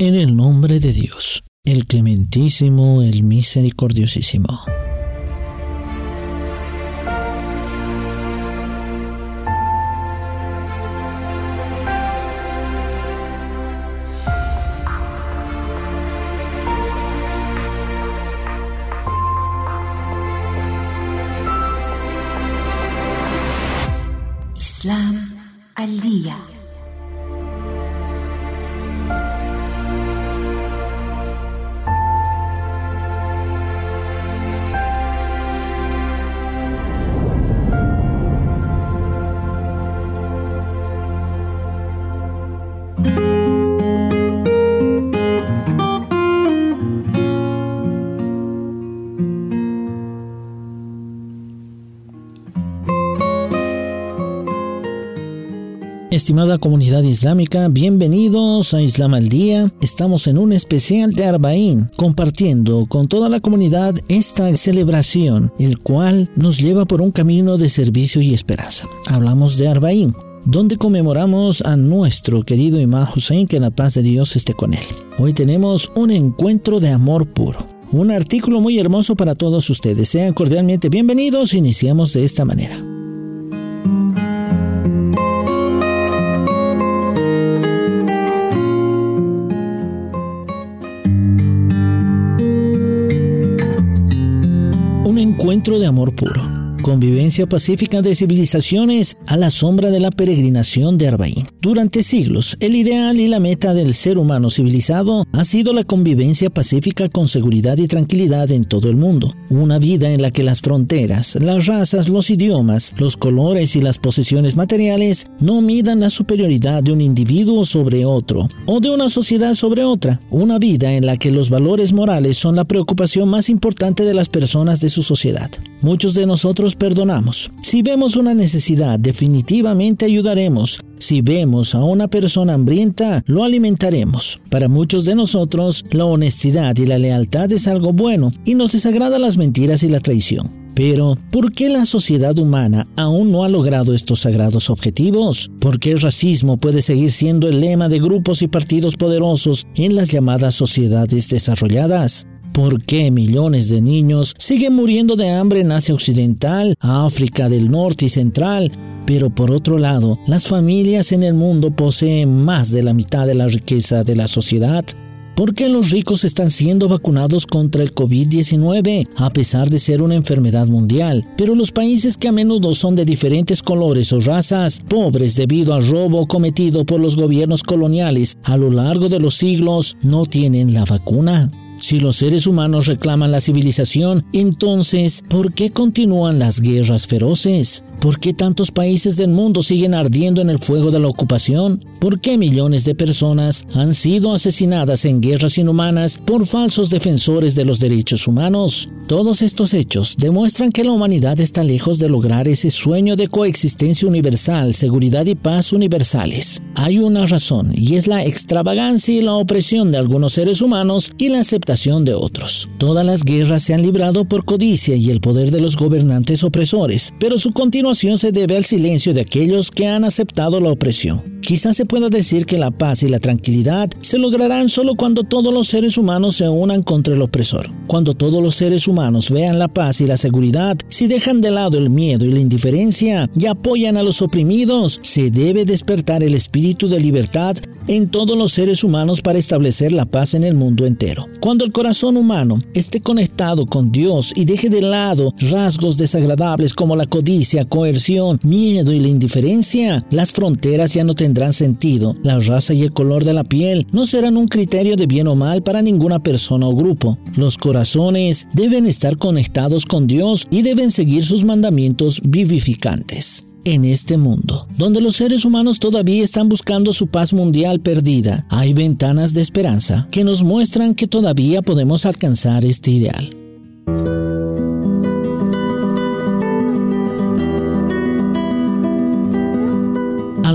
En el nombre de Dios, el clementísimo, el misericordiosísimo. Islam al día. Estimada comunidad islámica, bienvenidos a Islam al Día. Estamos en un especial de Arbaín, compartiendo con toda la comunidad esta celebración, el cual nos lleva por un camino de servicio y esperanza. Hablamos de Arbaín, donde conmemoramos a nuestro querido Imam Hussein, que la paz de Dios esté con él. Hoy tenemos un encuentro de amor puro. Un artículo muy hermoso para todos ustedes. Sean cordialmente bienvenidos. Iniciamos de esta manera. Encuentro de amor puro convivencia pacífica de civilizaciones a la sombra de la peregrinación de Arbaín. Durante siglos, el ideal y la meta del ser humano civilizado ha sido la convivencia pacífica con seguridad y tranquilidad en todo el mundo. Una vida en la que las fronteras, las razas, los idiomas, los colores y las posesiones materiales no midan la superioridad de un individuo sobre otro o de una sociedad sobre otra. Una vida en la que los valores morales son la preocupación más importante de las personas de su sociedad. Muchos de nosotros perdonamos. Si vemos una necesidad, definitivamente ayudaremos. Si vemos a una persona hambrienta, lo alimentaremos. Para muchos de nosotros, la honestidad y la lealtad es algo bueno y nos desagrada las mentiras y la traición. Pero, ¿por qué la sociedad humana aún no ha logrado estos sagrados objetivos? ¿Por qué el racismo puede seguir siendo el lema de grupos y partidos poderosos en las llamadas sociedades desarrolladas? ¿Por qué millones de niños siguen muriendo de hambre en Asia Occidental, África del Norte y Central? Pero por otro lado, las familias en el mundo poseen más de la mitad de la riqueza de la sociedad. ¿Por qué los ricos están siendo vacunados contra el COVID-19 a pesar de ser una enfermedad mundial? Pero los países que a menudo son de diferentes colores o razas, pobres debido al robo cometido por los gobiernos coloniales a lo largo de los siglos, no tienen la vacuna. Si los seres humanos reclaman la civilización, entonces, ¿por qué continúan las guerras feroces? ¿Por qué tantos países del mundo siguen ardiendo en el fuego de la ocupación? ¿Por qué millones de personas han sido asesinadas en guerras inhumanas por falsos defensores de los derechos humanos? Todos estos hechos demuestran que la humanidad está lejos de lograr ese sueño de coexistencia universal, seguridad y paz universales. Hay una razón y es la extravagancia y la opresión de algunos seres humanos y la aceptación de otros. Todas las guerras se han librado por codicia y el poder de los gobernantes opresores, pero su continuación se debe al silencio de aquellos que han aceptado la opresión. Quizás se pueda decir que la paz y la tranquilidad se lograrán solo cuando todos los seres humanos se unan contra el opresor. Cuando todos los seres humanos vean la paz y la seguridad, si dejan de lado el miedo y la indiferencia y apoyan a los oprimidos, se debe despertar el espíritu de libertad en todos los seres humanos para establecer la paz en el mundo entero. Cuando el corazón humano esté conectado con Dios y deje de lado rasgos desagradables como la codicia, coerción, miedo y la indiferencia, las fronteras ya no tendrán sentido. La raza y el color de la piel no serán un criterio de bien o mal para ninguna persona o grupo. Los corazones deben estar conectados con Dios y deben seguir sus mandamientos vivificantes en este mundo, donde los seres humanos todavía están buscando su paz mundial perdida, hay ventanas de esperanza que nos muestran que todavía podemos alcanzar este ideal.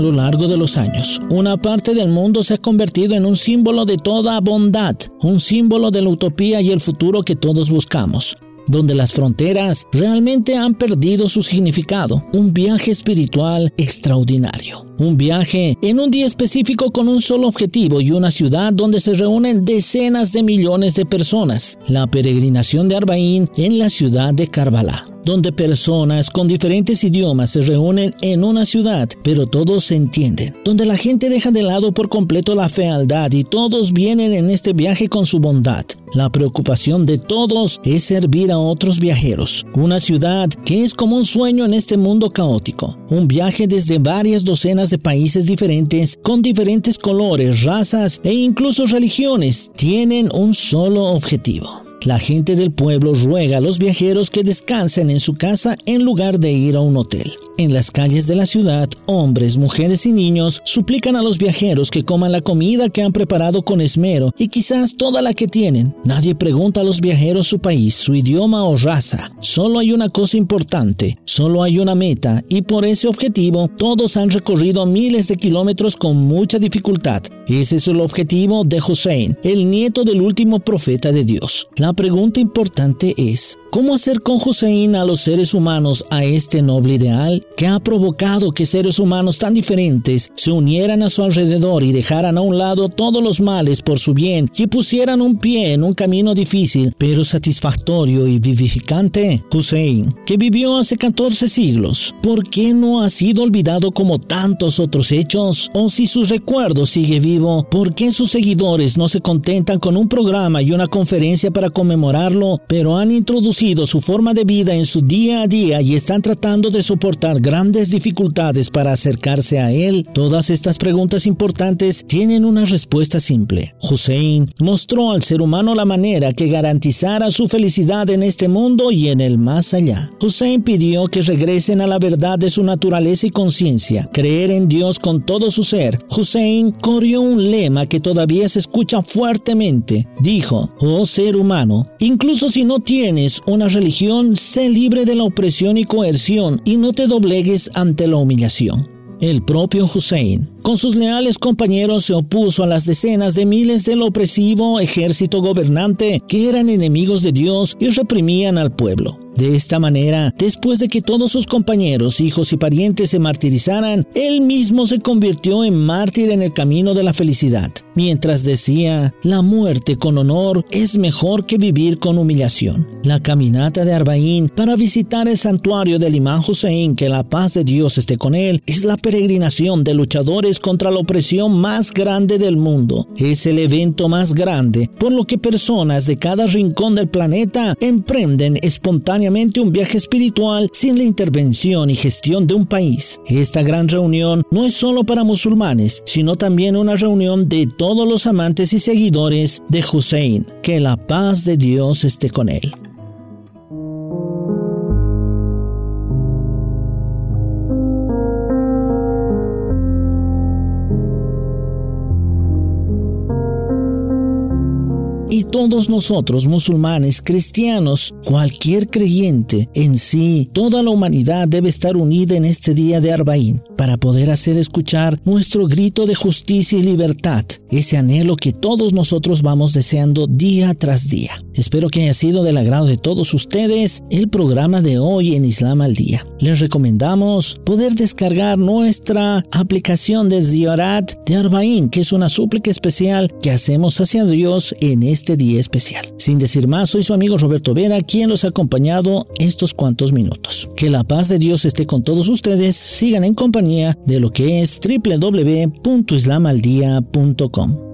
Lo largo de los años, una parte del mundo se ha convertido en un símbolo de toda bondad, un símbolo de la utopía y el futuro que todos buscamos. donde las fronteras realmente han perdido su significado. Un viaje espiritual extraordinario. Un viaje en un día específico con un solo objetivo y una ciudad donde se reúnen decenas de millones de personas. La peregrinación de Arbaín en la ciudad de Karbala donde personas con diferentes idiomas se reúnen en una ciudad, pero todos se entienden, donde la gente deja de lado por completo la fealdad y todos vienen en este viaje con su bondad. La preocupación de todos es servir a otros viajeros. Una ciudad que es como un sueño en este mundo caótico. Un viaje desde varias docenas de países diferentes, con diferentes colores, razas e incluso religiones, tienen un solo objetivo la gente del pueblo ruega a los viajeros que descansen en su casa en lugar de ir a un hotel. En las calles de la ciudad, hombres, mujeres y niños suplican a los viajeros que coman la comida que han preparado con esmero y quizás toda la que tienen. Nadie pregunta a los viajeros su país, su idioma o raza. Solo hay una cosa importante, solo hay una meta y por ese objetivo todos han recorrido miles de kilómetros con mucha dificultad. Ese es el objetivo de Hussein, el nieto del último profeta de Dios. Pregunta importante es, ¿Cómo hacer con Hussein a los seres humanos a este noble ideal que ha provocado que seres humanos tan diferentes se unieran a su alrededor y dejaran a un lado todos los males por su bien y pusieran un pie en un camino difícil pero satisfactorio y vivificante? Hussein, que vivió hace 14 siglos, ¿por qué no ha sido olvidado como tantos otros hechos? O si su recuerdo sigue vivo, ¿por qué sus seguidores no se contentan con un programa y una conferencia para conmemorarlo, pero han introducido su forma de vida en su día a día y están tratando de soportar grandes dificultades para acercarse a Él, todas estas preguntas importantes tienen una respuesta simple. Hussein mostró al ser humano la manera que garantizara su felicidad en este mundo y en el más allá. Hussein pidió que regresen a la verdad de su naturaleza y conciencia, creer en Dios con todo su ser. Hussein corrió un lema que todavía se escucha fuertemente. Dijo, oh ser humano, incluso si no tienes un una religión, sé libre de la opresión y coerción y no te doblegues ante la humillación. El propio Hussein, con sus leales compañeros, se opuso a las decenas de miles del opresivo ejército gobernante que eran enemigos de Dios y reprimían al pueblo. De esta manera, después de que todos sus compañeros, hijos y parientes se martirizaran, él mismo se convirtió en mártir en el camino de la felicidad, mientras decía, la muerte con honor es mejor que vivir con humillación. La caminata de Arbaín para visitar el santuario del imán Hussein, que la paz de Dios esté con él, es la peregrinación de luchadores contra la opresión más grande del mundo. Es el evento más grande, por lo que personas de cada rincón del planeta emprenden espontáneamente un viaje espiritual sin la intervención y gestión de un país. Esta gran reunión no es solo para musulmanes, sino también una reunión de todos los amantes y seguidores de Hussein. Que la paz de Dios esté con él. Todos nosotros, musulmanes, cristianos, cualquier creyente en sí, toda la humanidad debe estar unida en este día de Arbaín para poder hacer escuchar nuestro grito de justicia y libertad, ese anhelo que todos nosotros vamos deseando día tras día. Espero que haya sido del agrado de todos ustedes el programa de hoy en Islam al Día. Les recomendamos poder descargar nuestra aplicación de Ziorat de Arbaín, que es una súplica especial que hacemos hacia Dios en este día especial. Sin decir más, soy su amigo Roberto Vera, quien los ha acompañado estos cuantos minutos. Que la paz de Dios esté con todos ustedes, sigan en compañía de lo que es www.islamaldia.com.